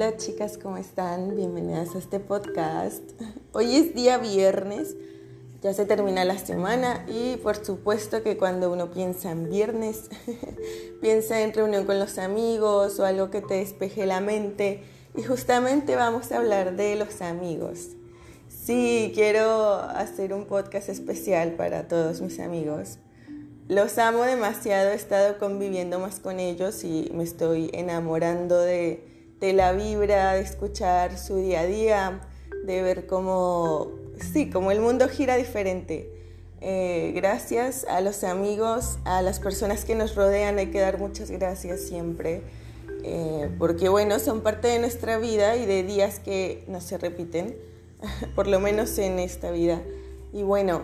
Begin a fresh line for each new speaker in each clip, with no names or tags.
Hola chicas, ¿cómo están? Bienvenidas a este podcast. Hoy es día viernes, ya se termina la semana y por supuesto que cuando uno piensa en viernes, piensa en reunión con los amigos o algo que te despeje la mente y justamente vamos a hablar de los amigos. Sí, quiero hacer un podcast especial para todos mis amigos los amo demasiado, he estado conviviendo más con ellos y me estoy enamorando de, la vibra, de escuchar su día a día, de ver cómo, sí, cómo el mundo gira diferente. Eh, gracias a los amigos, a las personas que nos rodean, hay que dar muchas gracias siempre, eh, porque bueno, son parte de nuestra vida y de días que no se repiten, por lo menos en esta vida. Y bueno,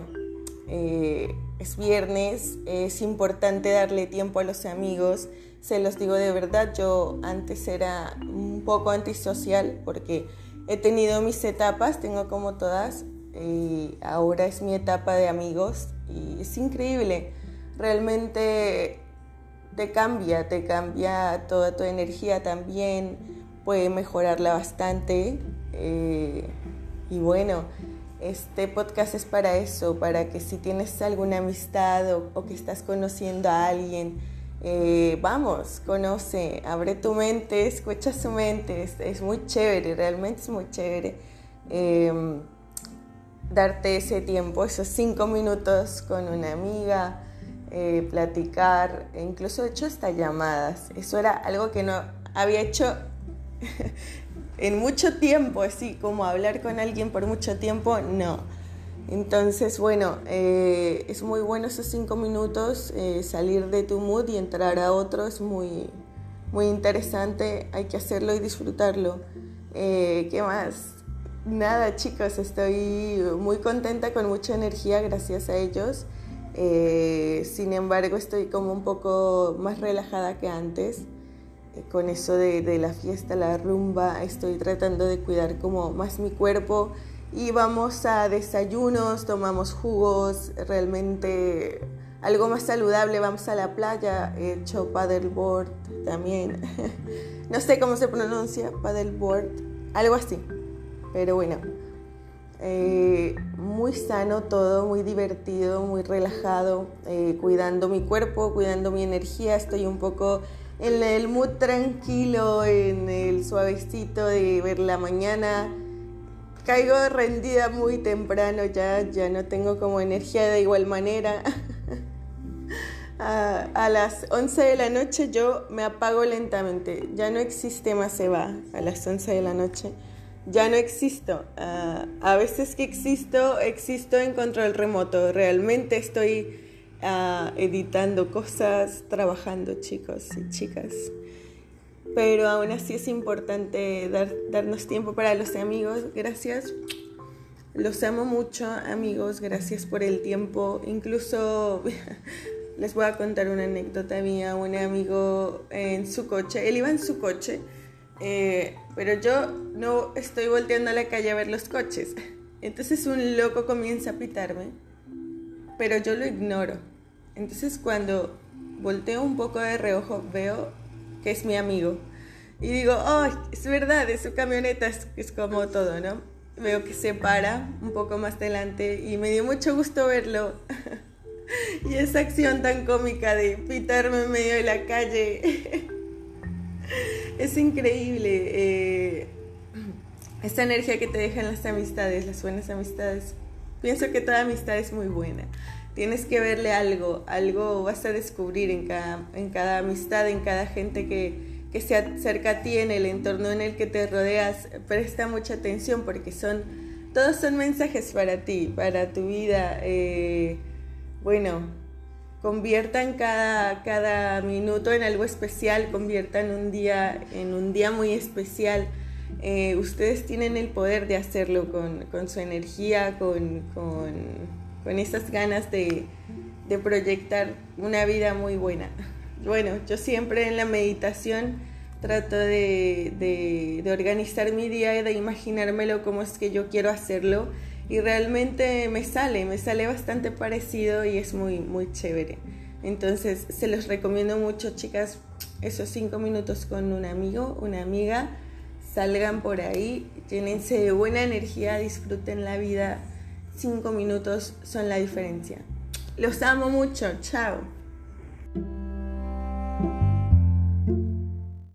eh, es viernes, es importante darle tiempo a los amigos. Se los digo de verdad, yo antes era un poco antisocial porque he tenido mis etapas, tengo como todas, y ahora es mi etapa de amigos y es increíble. Realmente te cambia, te cambia toda tu energía también, puede mejorarla bastante. Eh, y bueno, este podcast es para eso, para que si tienes alguna amistad o, que estás conociendo a alguien, eh, vamos, conoce, abre tu mente, escucha su mente, es, muy chévere, realmente es muy chévere. Em, darte ese tiempo, esos cinco minutos con una amiga, eh, platicar, e incluso he hecho hasta llamadas. Eso era algo que no había hecho en mucho tiempo, así como hablar con alguien por mucho tiempo, no. Entonces, bueno, eh, es muy bueno esos cinco minutos, eh, salir de tu mood y entrar a otro es muy, muy interesante, hay que hacerlo y disfrutarlo. Eh, ¿Qué más? Nada, chicos, estoy muy contenta con mucha energía gracias a ellos. sin embargo, estoy como un poco más relajada que antes con eso de, la fiesta, la rumba, estoy tratando de cuidar como más mi cuerpo y vamos a desayunos, tomamos jugos, realmente algo más saludable, vamos a la playa, he hecho paddleboard también, no sé cómo se pronuncia, paddleboard, algo así, pero bueno, eh, muy sano todo, muy divertido, muy relajado, eh, cuidando mi cuerpo, cuidando mi energía, estoy un poco en el mood tranquilo, en el suavecito de ver la mañana. Caigo rendida muy temprano ya, ya no tengo como energía de igual manera. a, las 11 de la noche yo me apago lentamente, ya no existe más se va a las 11 de la noche. Ya no existo. a veces que existo, existo en control remoto. Realmente estoy editando cosas, trabajando chicos y chicas. Pero aún así es importante dar, darnos tiempo para los amigos. Gracias. Los amo mucho, amigos. Gracias por el tiempo. Incluso les voy a contar una anécdota mía. Un amigo en su coche, él iba en su coche, eh, pero yo no estoy volteando a la calle a ver los coches. Entonces un loco comienza a pitarme, pero yo lo ignoro. Entonces cuando volteo un poco de reojo veo que es mi amigo. Y digo, oh, es verdad, es su camioneta, es, como todo, ¿no? Veo que se para un poco más adelante y me dio mucho gusto verlo. y esa acción tan cómica de pitarme en medio de la calle. es increíble. Eh, esta energía que te dejan las amistades, las buenas amistades. Pienso que toda amistad es muy buena. Tienes que verle algo, algo vas a descubrir en cada, en cada amistad, en cada gente que, se acerca a ti, en el entorno en el que te rodeas. Presta mucha atención porque son, todos son mensajes para ti, para tu vida. Eh, bueno, conviertan cada, cada minuto en algo especial, conviertan un día en un día muy especial. Eh, ustedes tienen el poder de hacerlo con, su energía, con con esas ganas de, proyectar una vida muy buena. Bueno, yo siempre en la meditación trato de, organizar mi día y de imaginármelo como es que yo quiero hacerlo y realmente me sale, me sale bastante parecido y es muy, muy chévere. Entonces se los recomiendo mucho, chicas, esos cinco minutos con un amigo, una amiga, Salgan por ahí, llénense de buena energía, disfruten la vida. Cinco minutos son la diferencia. Los amo mucho, chao.